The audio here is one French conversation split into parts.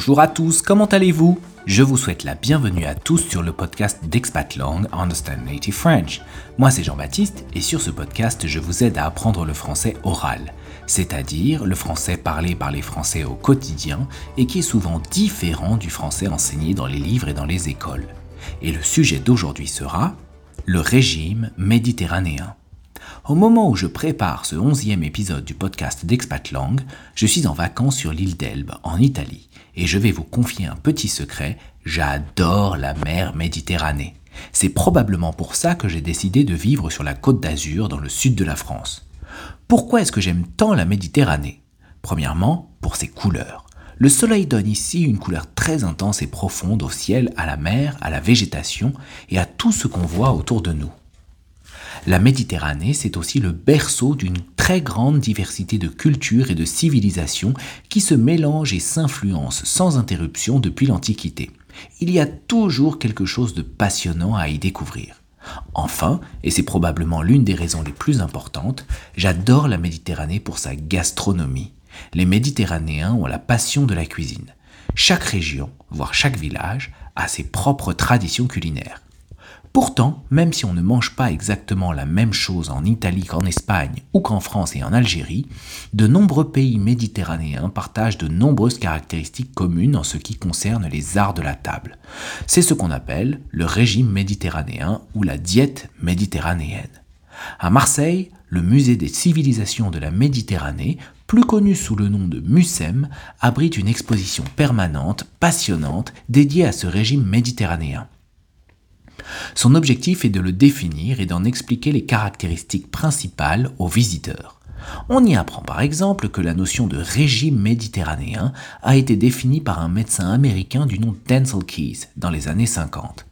Bonjour à tous, comment allez-vous? Je vous souhaite la bienvenue à tous sur le podcast d'Expat Long Understand Native French. Moi c'est Jean-Baptiste et sur ce podcast je vous aide à apprendre le français oral, c'est-à-dire le français parlé par les Français au quotidien et qui est souvent différent du français enseigné dans les livres et dans les écoles. Et le sujet d'aujourd'hui sera le régime méditerranéen. Au moment où je prépare ce onzième épisode du podcast d'Expat Lang, je suis en vacances sur l'île d'Elbe, en Italie, et je vais vous confier un petit secret, j'adore la mer Méditerranée. C'est probablement pour ça que j'ai décidé de vivre sur la côte d'Azur dans le sud de la France. Pourquoi est-ce que j'aime tant la Méditerranée? Premièrement, pour ses couleurs. Le soleil donne ici une couleur très intense et profonde au ciel, à la mer, à la végétation et à tout ce qu'on voit autour de nous. La Méditerranée, c'est aussi le berceau d'une très grande diversité de cultures et de civilisations qui se mélangent et s'influencent sans interruption depuis l'Antiquité. Il y a toujours quelque chose de passionnant à y découvrir. Enfin, et c'est probablement l'une des raisons les plus importantes, j'adore la Méditerranée pour sa gastronomie. Les Méditerranéens ont la passion de la cuisine. Chaque région, voire chaque village, a ses propres traditions culinaires. Pourtant, même si on ne mange pas exactement la même chose en Italie qu'en Espagne ou qu'en France et en Algérie, de nombreux pays méditerranéens partagent de nombreuses caractéristiques communes en ce qui concerne les arts de la table. C'est ce qu'on appelle le régime méditerranéen ou la diète méditerranéenne. À Marseille, le musée des civilisations de la Méditerranée, plus connu sous le nom de MUSEM, abrite une exposition permanente, passionnante, dédiée à ce régime méditerranéen. Son objectif est de le définir et d'en expliquer les caractéristiques principales aux visiteurs. On y apprend par exemple que la notion de régime méditerranéen a été définie par un médecin américain du nom d'Ansel Keys dans les années 50.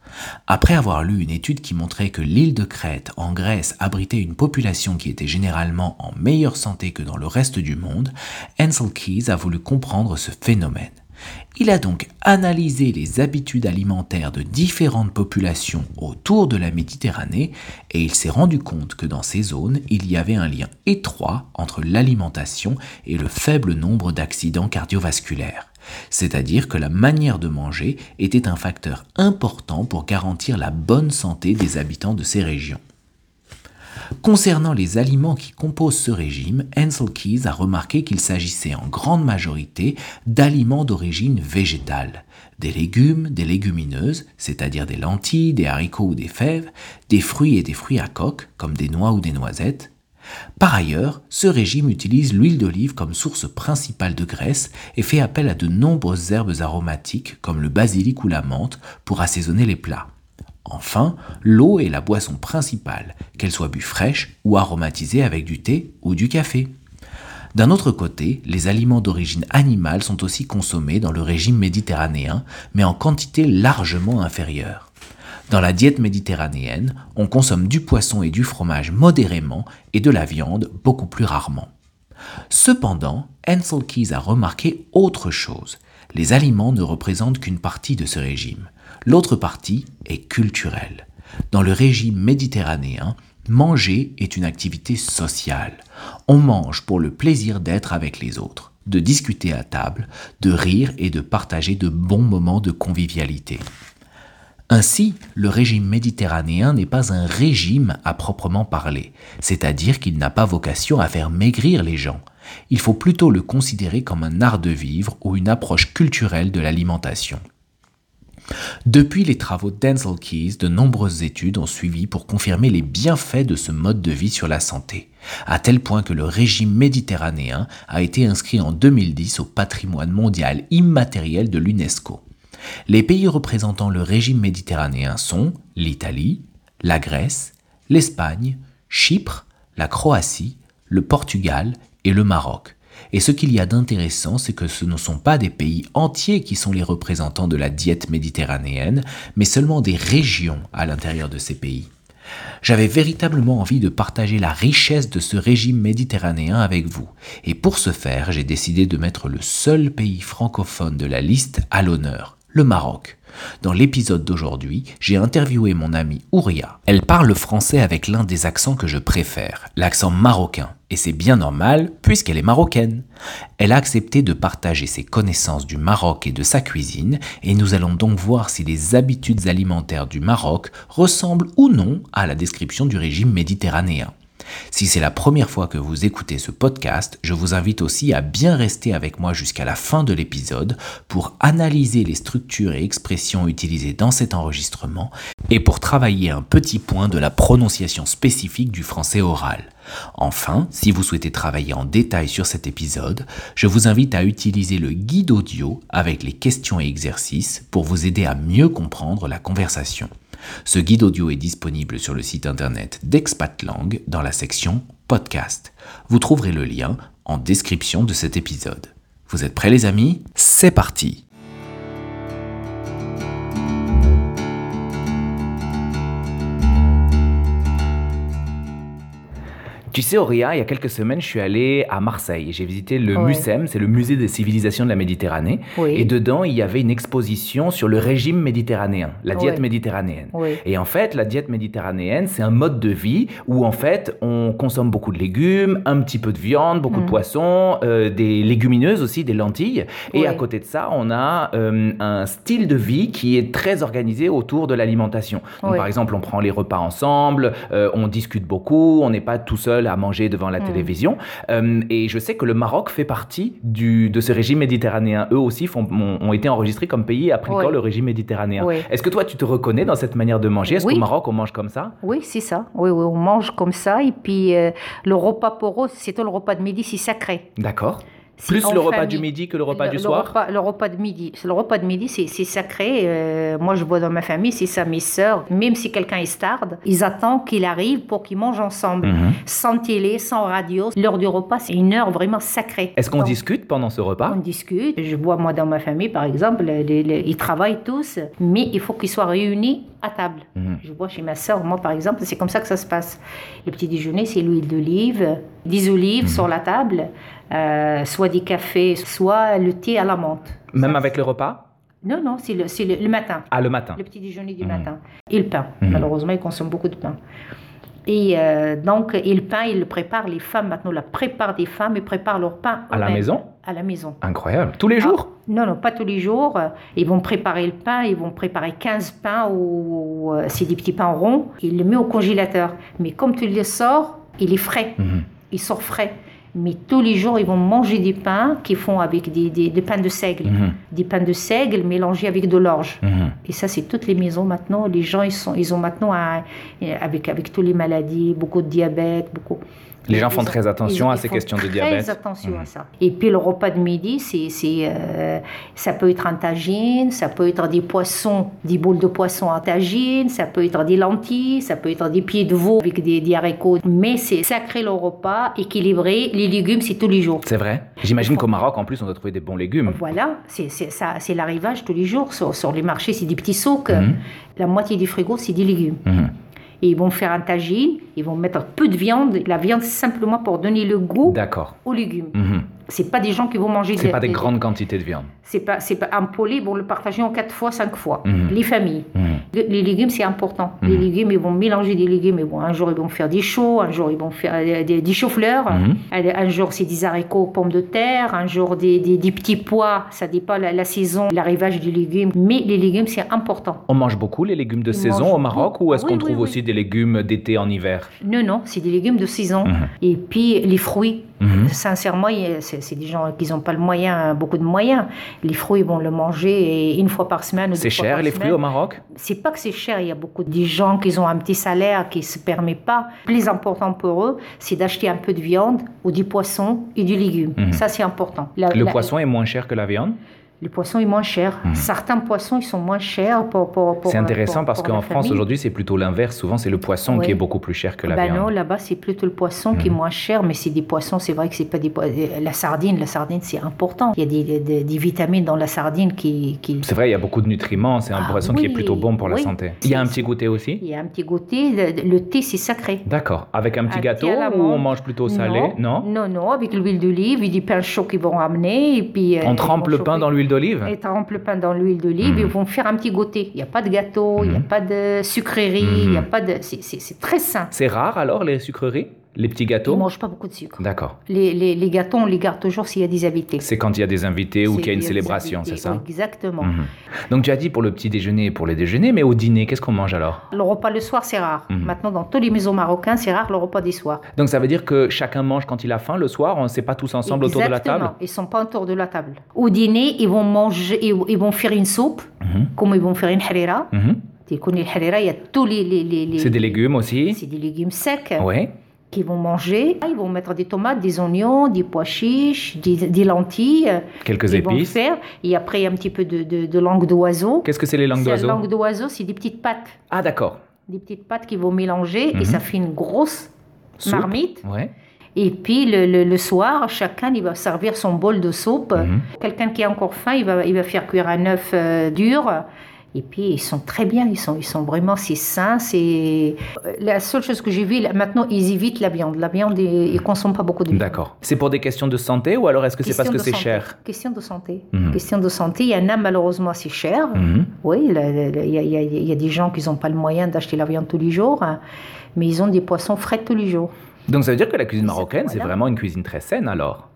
Après avoir lu une étude qui montrait que l'île de Crète en Grèce abritait une population qui était généralement en meilleure santé que dans le reste du monde, Ansel Keys a voulu comprendre ce phénomène. Il a donc analysé les habitudes alimentaires de différentes populations autour de la Méditerranée et il s'est rendu compte que dans ces zones, il y avait un lien étroit entre l'alimentation et le faible nombre d'accidents cardiovasculaires. C'est-à-dire que la manière de manger était un facteur important pour garantir la bonne santé des habitants de ces régions. Concernant les aliments qui composent ce régime, Ansel Keys a remarqué qu'il s'agissait en grande majorité d'aliments d'origine végétale. Des légumes, des légumineuses, c'est-à-dire des lentilles, des haricots ou des fèves, des fruits et des fruits à coque, comme des noix ou des noisettes. Par ailleurs, ce régime utilise l'huile d'olive comme source principale de graisse et fait appel à de nombreuses herbes aromatiques comme le basilic ou la menthe pour assaisonner les plats. Enfin, l'eau est la boisson principale, qu'elle soit bue fraîche ou aromatisée avec du thé ou du café. D'un autre côté, les aliments d'origine animale sont aussi consommés dans le régime méditerranéen, mais en quantité largement inférieure. Dans la diète méditerranéenne, on consomme du poisson et du fromage modérément et de la viande beaucoup plus rarement. Cependant, Ansel Keys a remarqué autre chose. Les aliments ne représentent qu'une partie de ce régime. L'autre partie est culturelle. Dans le régime méditerranéen, manger est une activité sociale. On mange pour le plaisir d'être avec les autres, de discuter à table, de rire et de partager de bons moments de convivialité. Ainsi, le régime méditerranéen n'est pas un régime à proprement parler, c'est-à-dire qu'il n'a pas vocation à faire maigrir les gens. Il faut plutôt le considérer comme un art de vivre ou une approche culturelle de l'alimentation. Depuis les travaux d'Ansel Keys, de nombreuses études ont suivi pour confirmer les bienfaits de ce mode de vie sur la santé, à tel point que le régime méditerranéen a été inscrit en 2010 au patrimoine mondial immatériel de l'UNESCO. Les pays représentant le régime méditerranéen sont l'Italie, la Grèce, l'Espagne, Chypre, la Croatie, le Portugal et le Maroc. Et ce qu'il y a d'intéressant, c'est que ce ne sont pas des pays entiers qui sont les représentants de la diète méditerranéenne, mais seulement des régions à l'intérieur de ces pays. J'avais véritablement envie de partager la richesse de ce régime méditerranéen avec vous, et pour ce faire, j'ai décidé de mettre le seul pays francophone de la liste à l'honneur, le Maroc. Dans l'épisode d'aujourd'hui, j'ai interviewé mon amie Ouria. Elle parle français avec l'un des accents que je préfère, l'accent marocain, et c'est bien normal puisqu'elle est marocaine. Elle a accepté de partager ses connaissances du Maroc et de sa cuisine, et nous allons donc voir si les habitudes alimentaires du Maroc ressemblent ou non à la description du régime méditerranéen. Si c'est la première fois que vous écoutez ce podcast, je vous invite aussi à bien rester avec moi jusqu'à la fin de l'épisode pour analyser les structures et expressions utilisées dans cet enregistrement et pour travailler un petit point de la prononciation spécifique du français oral. Enfin, si vous souhaitez travailler en détail sur cet épisode, je vous invite à utiliser le guide audio avec les questions et exercices pour vous aider à mieux comprendre la conversation. Ce guide audio est disponible sur le site internet d'Expatlang dans la section Podcast. Vous trouverez le lien en description de cet épisode. Vous êtes prêts les amis? C'est parti Tu sais, Auria, il y a quelques semaines, je suis allé à Marseille et j'ai visité le MUSEM, c'est le musée des civilisations de la Méditerranée. Et dedans, il y avait une exposition sur le régime méditerranéen, la diète méditerranéenne. Et en fait, la diète méditerranéenne, c'est un mode de vie où en fait, on consomme beaucoup de légumes, un petit peu de viande, beaucoup de mm. poissons, euh, des légumineuses aussi, des lentilles. Et à côté de ça, on a euh, un style de vie qui est très organisé autour de l'alimentation. Par exemple, on prend les repas ensemble, euh, on discute beaucoup, on n'est pas tout seul à manger devant la hmm. télévision. Euh, et je sais que le Maroc fait partie du, de ce régime méditerranéen. Eux aussi font, ont, été enregistrés comme pays appliquant le régime méditerranéen. Est-ce que toi, tu te reconnais dans cette manière de manger? Est-ce qu'au Maroc, on mange comme ça? Oui, c'est ça. Oui, oui, on mange comme ça. Et puis, euh, le repas pour eux, c'est le repas de midi, c'est sacré. D'accord. Plus le repas du midi que le repas du soir Le repas de midi. Le repas de midi, c'est sacré. Euh, moi, je vois dans ma famille, c'est ça, mes sœurs, même si quelqu'un est starde, ils attendent qu'il arrive pour qu'ils mangent ensemble. Mhm. Sans télé, sans radio. L'heure du repas, c'est une heure vraiment sacrée. Est-ce qu'on discute pendant ce repas? On discute. Je vois, moi, dans ma famille, par exemple, ils travaillent tous, mais il faut qu'ils soient réunis à table. Mhm. Je vois chez ma sœur, moi, par exemple, c'est comme ça que ça se passe. Le petit déjeuner, c'est l'huile d'olive, des olives mhm. sur la table. Euh, soit des cafés, soit le thé à la menthe. Même avec le repas? Non, non, c'est le, le, matin. Ah, le matin. Le petit déjeuner du mmh. matin. Et le pain. Mmh. Malheureusement, ils consomment beaucoup de pain. Et euh, donc, et le pain, ils le préparent, les femmes maintenant la préparent des femmes, ils préparent leur pain. À la maison? À la maison. Incroyable. Tous les ah, jours? Non, non, pas tous les jours. Ils vont préparer le pain, ils vont préparer 15 pains, ou euh, c'est des petits pains ronds, ils le mettent au congélateur. Mais comme tu le sors, il est frais. Mmh. Il sort frais mais tous les jours, ils vont manger des pains qu'ils font avec des, des, pains de seigle. Mhm. Des pains de seigle mélangés avec de l'orge. Mhm. Et ça, c'est toutes les maisons maintenant. Les gens, ils, sont, ils ont maintenant, avec, avec toutes les maladies, beaucoup de diabète, beaucoup. Les gens font très attention à ces questions de diabète. Très attention à ça. Et puis le repas de midi, c'est, euh, ça peut être un tagine, ça peut être des poissons, des boules de poisson en tagine, ça peut être des lentilles, ça peut être des pieds de veau avec des, des haricots. Mais c'est sacré le repas, équilibré. Les légumes, c'est tous les jours. C'est vrai. J'imagine qu'au Maroc, en plus, on doit trouver des bons légumes. Voilà, c'est, ça, c'est l'arrivage tous les jours. Sur, sur les marchés, c'est des petits souks. Mhm. La moitié du frigo, c'est des légumes. Mhm ils vont faire un tagine, ils vont mettre peu de viande, la viande simplement pour donner le goût aux légumes. Mhm c'est pas des gens qui vont manger. C'est pas des, grandes quantités de viande. C'est pas, c'est pas un poulet, bon le partager en quatre fois, cinq fois. Mhm. Les familles, mhm. les légumes c'est important. Les mhm. légumes ils vont mélanger des légumes. Et bon, un jour ils vont faire des choux, un jour ils vont faire des, des, choux-fleurs, un jour c'est des haricots, pommes de terre, un jour des, des, petits pois. Ça dépend la, la saison, l'arrivage des légumes. Mais les légumes c'est important. On mange beaucoup les légumes de saison au Maroc ou est-ce qu'on trouve aussi des légumes d'été en hiver? Non non, c'est des légumes de saison. Et puis les fruits. Sincèrement, c'est c'est des gens qui n'ont pas le moyen, beaucoup de moyens. Les fruits, ils vont le manger une fois par semaine. C'est cher les fruits au Maroc? C'est pas que c'est cher. Il y a beaucoup de gens qui ont un petit salaire qui ne se permet pas. Le plus important pour eux, c'est d'acheter un peu de viande ou du poisson et du légume. Mhm. Ça, c'est important. le poisson est moins cher que la viande? Les poissons sont moins chers. Mhm. Certains poissons, ils sont moins chers pour. pour, c'est intéressant parce qu'en France, aujourd'hui, c'est plutôt l'inverse. Souvent, c'est le poisson qui est beaucoup plus cher que la ben viande. Non, là-bas, c'est plutôt le poisson qui est mhm. moins cher, mais c'est des poissons, c'est vrai que c'est pas des euh, La sardine, la sardine, c'est important. Il y a des, des, vitamines dans la sardine qui. qui... C'est vrai, il y a beaucoup de nutriments. C'est un ah poisson qui est plutôt bon pour la santé. Il y a un petit goûter aussi Il y a un petit goûter. Le, thé, c'est sacré. D'accord. Avec un petit gâteau ou on mange plutôt salé Non, non, non, avec l'huile d'olive et du pain chaud qu'ils vont ramener. Et puis, on trempe le pain dans l'huile d'olive Ils trempent le pain dans l'huile d'olive. Mhm. Ils vont faire un petit goûter. Il n'y a pas de gâteau, il n'y a Mhm. pas de sucrerie, il Mhm. y a pas de. c'est très sain. C'est rare alors les sucreries? Les petits Ils gâteaux ne mangent pas beaucoup de sucre. D'accord. Les, les, les gâteaux, on les garde toujours s'il y a des invités. C'est quand il y a des invités ou qu'il y a une des célébration, c'est ça Exactement. Mhm. Donc tu as dit pour le petit déjeuner et pour le déjeuner, mais au dîner, qu'est-ce qu'on mange alors? Le repas le soir, c'est rare. Mhm. Maintenant, dans tous les maisons marocains, c'est rare le repas du soir. Donc ça veut dire que chacun mange quand il a faim le soir, on ne sait pas tous ensemble autour de la Exactement. table Ils sont pas autour de la table. Au dîner, ils vont manger, ils, ils vont faire une soupe, Mhm. comme ils vont faire une harira. Tu connais le harira, il y a tous les... les, les- les- C'est des légumes aussi C'est des légumes secs Ouais. Qu'ils vont manger. Ils vont mettre des tomates, des oignons, des pois chiches, des, des lentilles. Quelques Ils vont épices. faire. Et après, un petit peu de, de, de langue d'oiseau. Qu'est-ce que c'est les langues d'oiseau Langue d'oiseau, c'est des petites pâtes. Ah d'accord. Des petites pâtes qu'ils vont mélanger Mhm. et ça fait une grosse Soupe marmite. Ouais. Et puis le, le- le soir, chacun il va servir son bol de soupe. Mhm. Quelqu'un qui a encore faim, il va, il va faire cuire un œuf euh, dur. Et puis ils sont très bien, ils sont, ils sont vraiment c'est sain. C'est la seule chose que j'ai vue maintenant, ils évitent la viande. La viande, ils, ils consomment pas beaucoup de viande. D'accord. C'est pour des questions de santé ou alors est-ce que c'est parce que c'est cher? Question de santé. Mhm. Question de santé. Il y en a malheureusement c'est cher. Oui, il y, a- y y des gens qui n'ont pas le moyen d'acheter la viande tous les jours, hein, mais ils ont des poissons frais tous les jours. Donc ça veut dire que la cuisine marocaine, c'est vraiment une cuisine très saine alors?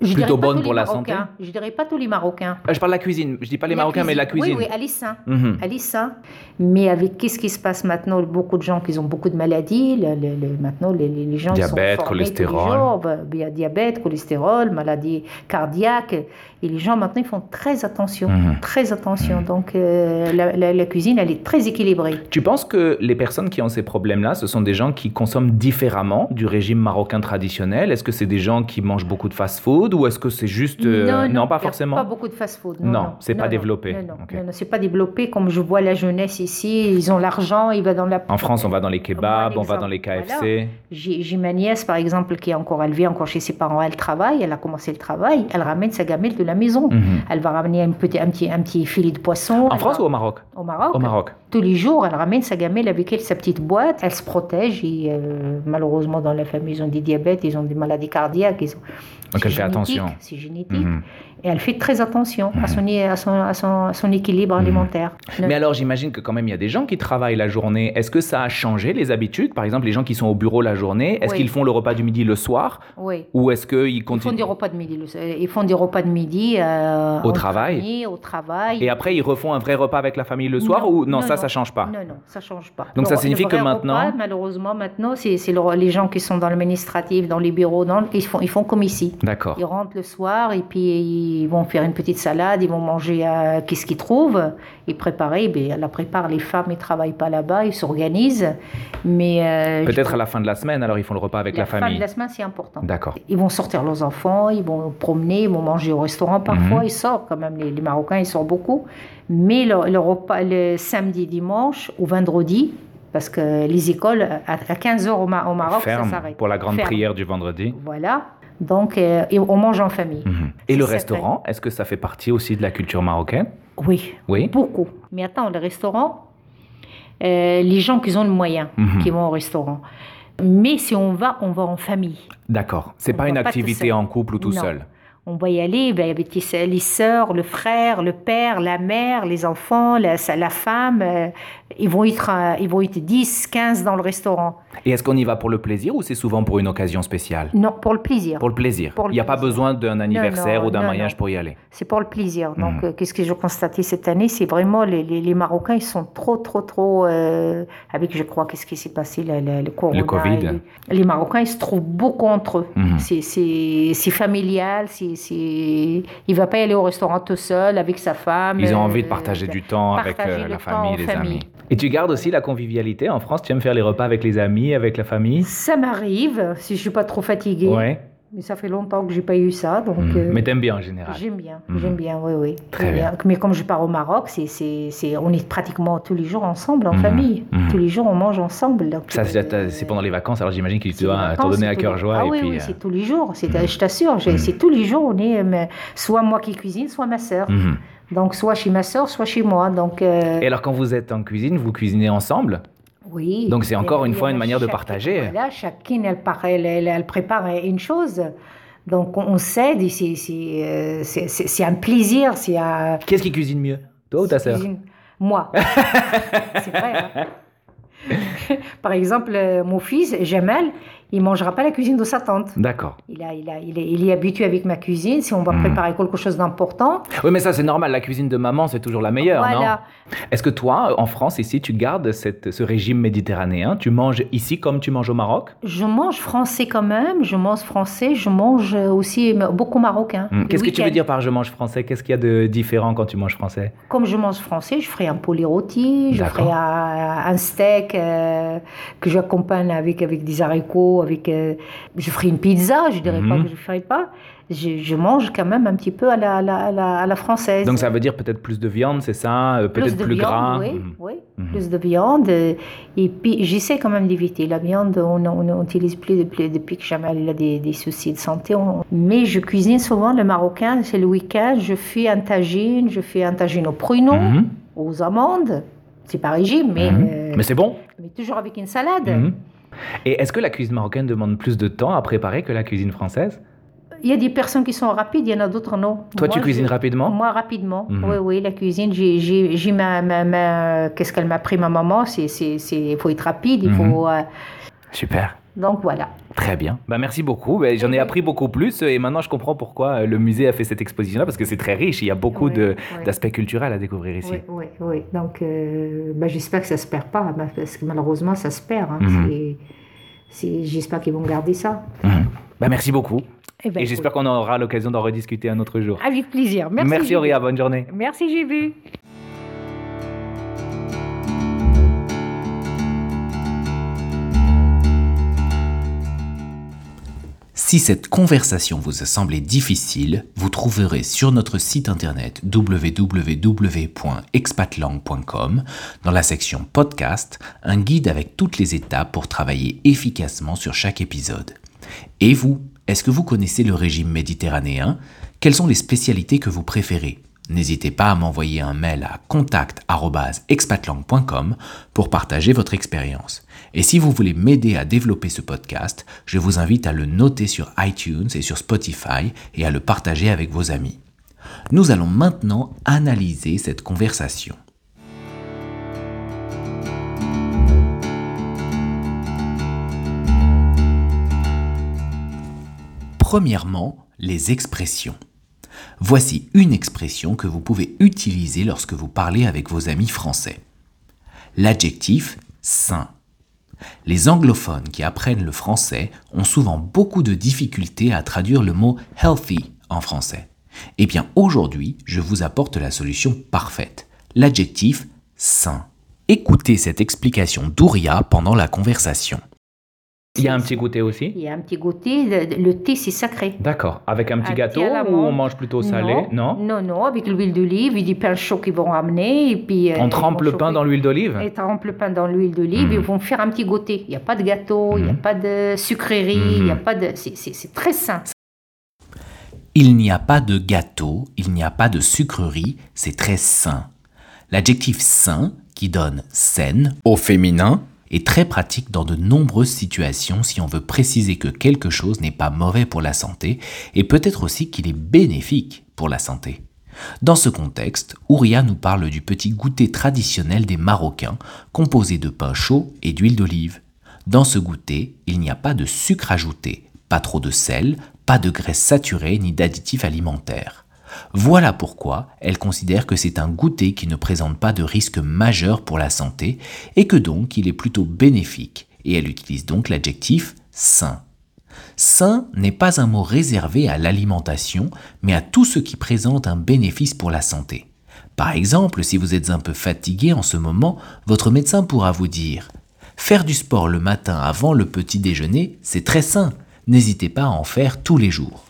Je Plutôt bonne pour la Marocains. santé Je dirais pas tous les Marocains. Euh, Je parle de la cuisine, je dis pas les Marocains, mais la cuisine. Oui, oui, elle est sain. Mhm. Elle est sain. Mais avec qu'est-ce qui se passe maintenant? Beaucoup de gens qui ont beaucoup de maladies. le- le- le- maintenant, les, les- gens Diabète, sont formés tous les cholestérol. jours. Il y a diabète, cholestérol, maladie cardiaque. Et les gens maintenant, ils font très attention. Mhm. Très attention. Donc, euh, la, la- la cuisine, elle est très équilibrée. Tu penses que les personnes qui ont ces problèmes-là, ce sont des gens qui consomment différemment du régime marocain traditionnel? Est-ce que c'est des gens qui mangent beaucoup de fast-food ou est-ce que c'est juste... euh, pas il y a forcément? Pas beaucoup de fast-food. Non, c'est pas non, développé. Non, non, Ok. non, non, c'est pas développé comme je vois la jeunesse ici. Ils ont l'argent, ils vont dans la. En France, on va dans les kebabs, on va dans les KFC. J'ai j'ai ma nièce, par exemple, qui est encore élevée, encore chez ses parents. Elle travaille, elle a commencé le travail. Elle ramène sa gamelle de la maison. Mhm. Elle va ramener un petit, un petit, un petit filet de poisson. En France va- ou au Maroc? Au Maroc. Au Maroc. Tous les jours, elle ramène sa gamelle avec elle, sa petite boîte. Elle se protège. Et euh, malheureusement, dans la famille, ils ont des diabètes, ils ont des maladies cardiaques. Ils ont... Donc elle fait attention. C'est génétique. Mhm. Et elle fait très attention à, son, à, son, à, son, à son équilibre Mhm. alimentaire. Mais alors, j'imagine que quand même, il y a des gens qui travaillent la journée. Est-ce que ça a changé les habitudes? Par exemple, les gens qui sont au bureau la journée, est-ce Oui. qu'ils font le repas du midi le soir? Oui. ou est-ce qu'ils Ils font continuent des repas de midi. le- Ils font des repas de midi euh, Au travail famille, Au travail. Et après, ils refont un vrai repas avec la famille le soir ou non, ça, ça change pas Non, non, ça change pas. Donc, ça signifie que maintenant- repas, malheureusement, maintenant, c'est c'est le- les gens qui sont dans l'administratif, dans les bureaux, dans, ils, font, ils font comme ici. D'accord. Ils rentrent le soir et puis ils vont faire une petite salade, ils vont manger euh, qu'est-ce qu'ils trouvent? Ils préparent, ben, elle la prépare, les femmes, ils travaillent pas là-bas, ils s'organisent. Mais euh, Peut-être à la fin de la semaine, alors ils font le repas avec la, fin famille. de la semaine, c'est important. D'accord. Ils vont sortir leurs enfants, ils vont promener, ils vont manger au restaurant parfois, Mhm. ils sortent quand même, les, les Marocains, ils sortent beaucoup. Mais le, le repas, le samedi, dimanche ou vendredi, parce que les écoles, à, à 15h au, Ma- au Maroc, Ferme ça s'arrête. pour la grande Ferme. prière du vendredi. Voilà. Donc, euh, et on mange en famille. Mhm. Et le restaurant, est-ce que ça fait partie aussi de la culture marocaine? Oui, Oui. beaucoup. Mais attends, le restaurant, euh, les gens qui ont le moyen, Mhm. qui vont au restaurant. Mais si on va, on va en famille. D'accord. C'est pas une pas activité en couple ou tout Non. seul. On va y aller ben, avec les les sœurs, le frère, le père, la mère, les enfants, la, la femme. Ils, vont être, euh, ils vont être 10, 15 dans le restaurant. Et est-ce qu'on y va pour le plaisir ou c'est souvent pour une occasion spéciale? Non, pour le plaisir. Pour le plaisir. Pour Il n'y a pas besoin d'un anniversaire non, ou d'un mariage non. pour y aller. C'est pour le plaisir. Donc, Mhm. euh, qu'est-ce que j'ai constaté cette année? C'est vraiment les, les, les Marocains, ils sont trop, trop, trop. euh, avec, je crois, qu'est-ce qui s'est passé, la- la- le corona. Le Covid. Les, les Marocains, ils se trouvent beaucoup entre eux. Mhm. C'est- C'est c'est familial. c'est c'est- Il va pas y aller au restaurant tout seul avec sa femme. Ils ont euh, envie de partager du temps avec partager la famille, les famille. amis. Et tu gardes aussi la convivialité en France Tu aimes faire les repas avec les amis, avec la famille? Ça m'arrive, si je suis pas trop fatiguée. Ouais. Mais ça fait longtemps que j'ai pas eu ça, donc. Mhm. euh, Mais t'aimes bien en général. J'aime bien, Mhm. j'aime bien, oui, oui. Très bien. Mais comme je pars au Maroc, c'est, c'est, c'est, on est pratiquement tous les jours ensemble, en Mhm. famille. Mhm. Tous les jours, on mange ensemble. donc, Ça, c'est euh, c'est pendant les vacances, alors j'imagine que tu dois t'en donner à cœur les- joie. Ah et oui, puis, oui, euh, c'est tous les jours. C'est. Je t'assure, c'est tous les jours. On est, soit moi qui cuisine, soit ma sœur. Donc, soit chez ma sœur, soit chez moi. Donc, euh, Et alors, quand vous êtes en cuisine, vous cuisinez ensemble? Oui. Donc, c'est encore une fois une là, manière de partager. Voilà, chacune, elle, par- elle, elle- elle prépare une chose. Donc on s'aide et c'est, c'est, un plaisir. C'est un... Qu'est-ce qui cuisine mieux Toi ou ta sœur? Moi. c'est vrai. Hein. Par exemple, euh, mon fils, Jamal, il mangera pas la cuisine de sa tante. D'accord. Il, a, il, a, il, est, il est habitué avec ma cuisine. Si on va hmm. préparer quelque chose d'important. Oui, mais ça, c'est normal. La cuisine de maman, c'est toujours la meilleure, voilà. Est-ce que toi, en France, ici, tu gardes cette, ce régime méditerranéen? Tu manges ici comme tu manges au Maroc? Je mange français quand même. Je mange français. Je mange aussi beaucoup marocain. Hmm. Qu'est-ce que tu veux dire par je mange français? Qu'est-ce qu'il y a de différent quand tu manges français? Comme je mange français, je ferai un poulet rôti, je ferai un, steak euh, que j'accompagne avec, avec des haricots avec, euh, je ferai une pizza, je dirais pas mhm. que je ne ferai pas. Je, mange quand même un petit peu à la, à la, française. Donc ça veut dire peut-être plus de viande, c'est ça euh, Peut-être plus, gras Oui, mhm. oui mhm. plus de viande. Et puis j'essaie quand même d'éviter. La viande, on n'utilise plus depuis, depuis que Jamal a des, des soucis de santé. Mais je cuisine souvent le marocain, c'est le week-end. Je fais un tagine, je fais un tagine aux pruneaux, aux amandes. C'est pas régime, mais... Euh, mais c'est bon Mais toujours avec une salade. Et est-ce que la cuisine marocaine demande plus de temps à préparer que la cuisine française? Il y a des personnes qui sont rapides, il y en a d'autres non. Toi, tu cuisines rapidement? Moi, rapidement. Mhm. Oui, oui, la cuisine, j'ai ma, ma, ma qu'est-ce qu'elle m'a pris ma maman, c'est il faut être rapide, il mhm. faut. Euh, Super. Donc voilà. Très bien. Bah, merci beaucoup. Bah, j'en ai appris beaucoup plus et maintenant je comprends pourquoi euh, le musée a fait cette exposition-là parce que c'est très riche. Il y a beaucoup d'aspects culturels à découvrir ici. Oui, oui, oui. Donc euh, bah, j'espère que ça ne se perd pas parce que malheureusement ça se perd. Hein. Mhm. J'espère qu'ils vont garder ça. Bah, merci beaucoup. Eh ben, et, j'espère qu'on aura l'occasion d'en rediscuter un autre jour. Avec plaisir. Merci. Merci Auria, bonne journée. Merci j'ai vu. Si cette conversation vous a semblé difficile, vous trouverez sur notre site internet www.expatlang.com, dans la section podcast, un guide avec toutes les étapes pour travailler efficacement sur chaque épisode. Et vous, est-ce que vous connaissez le régime méditerranéen? Quelles sont les spécialités que vous préférez? N'hésitez pas à m'envoyer un mail à contact.expatlang.com pour partager votre expérience. Et si vous voulez m'aider à développer ce podcast, je vous invite à le noter sur iTunes et sur Spotify et à le partager avec vos amis. Nous allons maintenant analyser cette conversation. Premièrement, les expressions. Voici une expression que vous pouvez utiliser lorsque vous parlez avec vos amis français. L'adjectif sain. Les anglophones qui apprennent le français ont souvent beaucoup de difficultés à traduire le mot healthy en français. Eh bien aujourd'hui, je vous apporte la solution parfaite, l'adjectif sain. Écoutez cette explication d'Ouria pendant la conversation. Il y a un petit goûter aussi? Il y a un petit goûter. Le, thé, c'est sacré. D'accord. Avec un petit gâteau ou on mange plutôt salé? Non. Non, non, avec l'huile d'olive et du pain chaud qu'ils vont ramener. Et puis, euh, on trempe le pain dans l'huile d'olive? On trempe le pain dans l'huile d'olive et ils vont faire un petit goûter. Il n'y a pas de gâteau, il n'y a hmm. pas de sucrerie, il n'y a hmm. pas de. C'est très sain. Il n'y a pas de gâteau, il n'y a pas de sucrerie, c'est très sain. L'adjectif sain, qui donne saine au féminin, est très pratique dans de nombreuses situations si on veut préciser que quelque chose n'est pas mauvais pour la santé et peut-être aussi qu'il est bénéfique pour la santé. Dans ce contexte, Ouria nous parle du petit goûter traditionnel des Marocains, composé de pain chaud et d'huile d'olive. Dans ce goûter, il n'y a pas de sucre ajouté, pas trop de sel, pas de graisse saturée ni d'additifs alimentaires. Voilà pourquoi elle considère que c'est un goûter qui ne présente pas de risque majeur pour la santé et que donc il est plutôt bénéfique, et elle utilise donc l'adjectif sain. Sain n'est pas un mot réservé à l'alimentation, mais à tout ce qui présente un bénéfice pour la santé. Par exemple, si vous êtes un peu fatigué en ce moment, votre médecin pourra vous dire Faire du sport le matin avant le petit déjeuner, c'est très sain. N'hésitez pas à en faire tous les jours.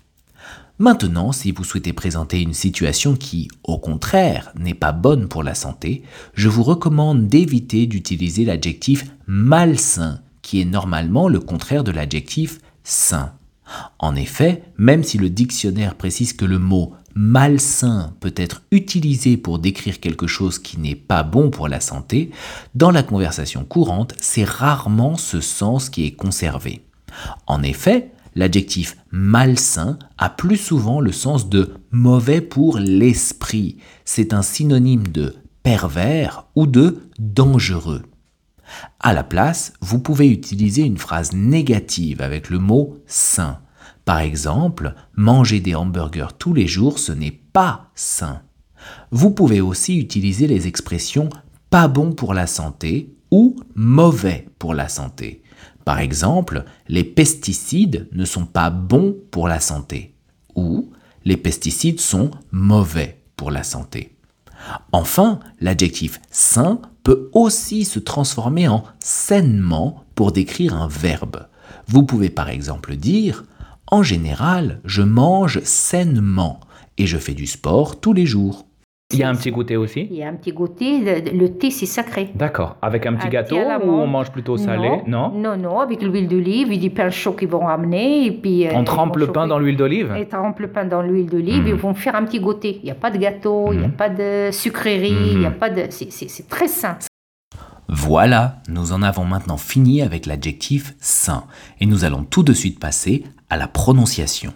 Maintenant, si vous souhaitez présenter une situation qui, au contraire, n'est pas bonne pour la santé, je vous recommande d'éviter d'utiliser l'adjectif malsain, qui est normalement le contraire de l'adjectif sain. En effet, même si le dictionnaire précise que le mot malsain peut être utilisé pour décrire quelque chose qui n'est pas bon pour la santé, dans la conversation courante, c'est rarement ce sens qui est conservé. En effet, L'adjectif malsain a plus souvent le sens de mauvais pour l'esprit. C'est un synonyme de pervers ou de dangereux. À la place, vous pouvez utiliser une phrase négative avec le mot sain. Par exemple, manger des hamburgers tous les jours, ce n'est pas sain. Vous pouvez aussi utiliser les expressions pas bon pour la santé ou mauvais pour la santé. Par exemple, les pesticides ne sont pas bons pour la santé ou les pesticides sont mauvais pour la santé. Enfin, l'adjectif sain peut aussi se transformer en sainement pour décrire un verbe. Vous pouvez par exemple dire En général, je mange sainement et je fais du sport tous les jours. Il y a un petit goûter aussi? Il y a un petit goûter. Le, le thé, c'est sacré. D'accord. Avec un petit Un gâteau ou on mange plutôt salé? Non, non, non, avec l'huile d'olive et du pain chaud qu'ils vont ramener. Et puis, euh, On trempe le pain dans l'huile d'olive? Ils trempent le pain dans l'huile d'olive et ils vont faire un petit goûter. Il n'y a pas de gâteau, il n'y a Mhm. pas de sucrerie, il n'y a Mhm. pas de. c'est très sain. Voilà, nous en avons maintenant fini avec l'adjectif sain et nous allons tout de suite passer à la prononciation.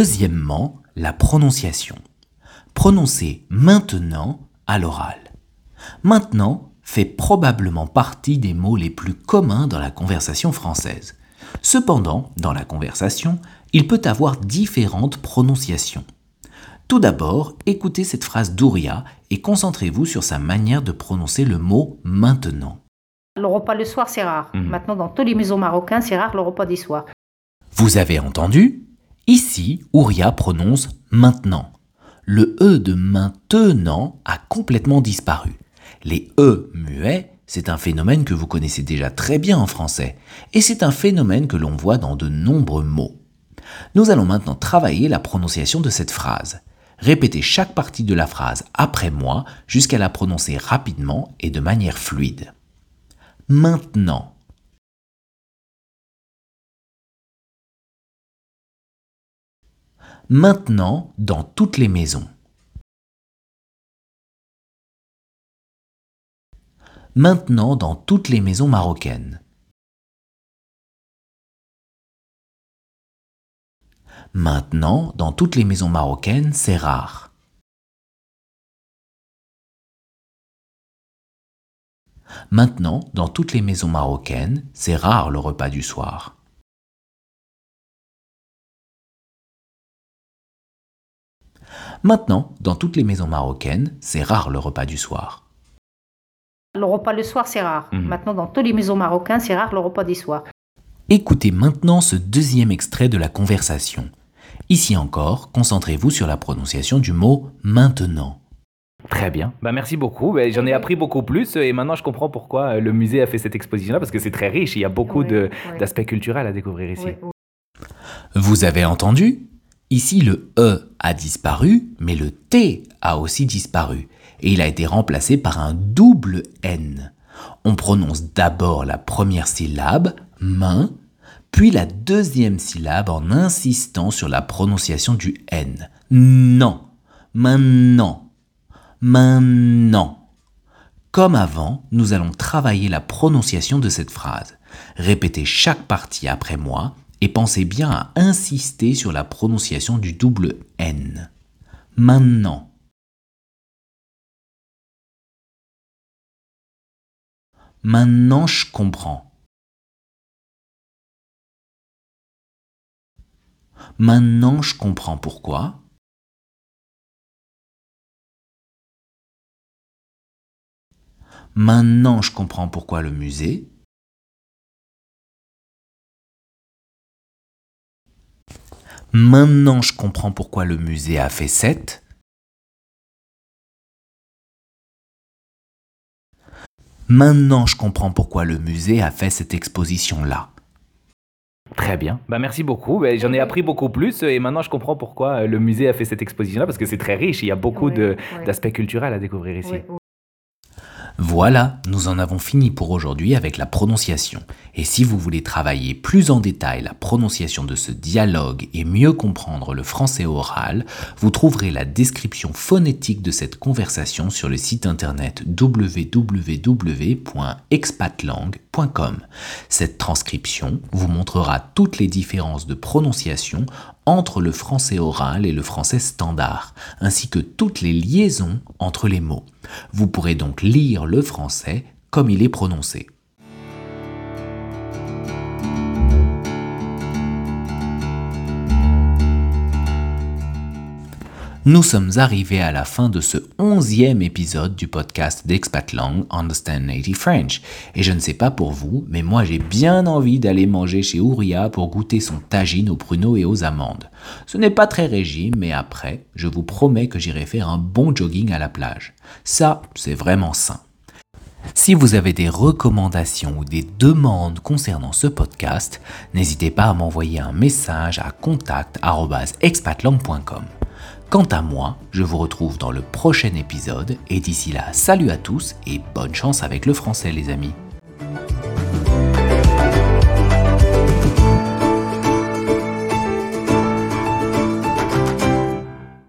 Deuxièmement, la prononciation. Prononcer maintenant à l'oral. Maintenant fait probablement partie des mots les plus communs dans la conversation française. Cependant, dans la conversation, il peut avoir différentes prononciations. Tout d'abord, écoutez cette phrase d'Ouria et concentrez-vous sur sa manière de prononcer le mot maintenant. Le repas le soir, c'est rare. Mhm. Maintenant, dans tous les maisons marocains, c'est rare le repas du soir. Vous avez entendu? Ici, Ouria prononce maintenant. Le E de maintenant a complètement disparu. Les E muets, c'est un phénomène que vous connaissez déjà très bien en français, et c'est un phénomène que l'on voit dans de nombreux mots. Nous allons maintenant travailler la prononciation de cette phrase. Répétez chaque partie de la phrase après moi jusqu'à la prononcer rapidement et de manière fluide. Maintenant. Maintenant dans toutes les maisons. Maintenant dans toutes les maisons marocaines. Maintenant dans toutes les maisons marocaines, c'est rare. Maintenant, dans toutes les maisons marocaines, c'est rare le repas du soir. Maintenant, dans toutes les maisons marocaines, c'est rare le repas du soir. Le repas le soir, c'est rare. Mhm. Maintenant, dans tous les maisons marocains, c'est rare le repas du soir. Écoutez maintenant ce deuxième extrait de la conversation. Ici encore, concentrez-vous sur la prononciation du mot maintenant. Très bien. Bah, merci beaucoup. Bah, J'en ai appris beaucoup plus et maintenant je comprends pourquoi euh, le musée a fait cette exposition-là parce que c'est très riche. Il y a beaucoup Ouais, de- ouais. d'aspects culturels à découvrir ici. Ouais. Vous avez entendu? Ici, le E a disparu, mais le T a aussi disparu, et il a été remplacé par un double N. On prononce d'abord la première syllabe, main, puis la deuxième syllabe en insistant sur la prononciation du N. Non, maintenant, maintenant. Comme avant, nous allons travailler la prononciation de cette phrase. Répétez chaque partie après moi et pensez bien à insister sur la prononciation du double N. Maintenant. Maintenant, je comprends. Maintenant, je comprends pourquoi. Maintenant, je comprends pourquoi le musée. Maintenant, je comprends pourquoi le musée a fait 7. Maintenant, je comprends pourquoi le musée a fait cette exposition-là. Très bien. Bah, merci beaucoup. Bah, J'en ai appris beaucoup plus et maintenant je comprends pourquoi le musée a fait cette exposition-là parce que c'est très riche. Il y a beaucoup Ouais, de- ouais. d'aspects culturels à découvrir ici. Ouais. Voilà, nous en avons fini pour aujourd'hui avec la prononciation. Et si vous voulez travailler plus en détail la prononciation de ce dialogue et mieux comprendre le français oral, vous trouverez la description phonétique de cette conversation sur le site internet www.expatlang.com. Cette transcription vous montrera toutes les différences de prononciation entre le français oral et le français standard, ainsi que toutes les liaisons entre les mots. Vous pourrez donc lire le français comme il est prononcé. Nous sommes arrivés à la fin de ce onzième épisode du podcast d'Expatlang Understand Native French. Et je ne sais pas pour vous, mais moi j'ai bien envie d'aller manger chez Ouria pour goûter son tagine aux pruneaux et aux amandes. Ce n'est pas très régime, mais après, je vous promets que j'irai faire un bon jogging à la plage. Ça, c'est vraiment sain. Si vous avez des recommandations ou des demandes concernant ce podcast, n'hésitez pas à m'envoyer un message à contact.expatlang.com. Quant à moi, je vous retrouve dans le prochain épisode et d'ici là, salut à tous et bonne chance avec le français les amis.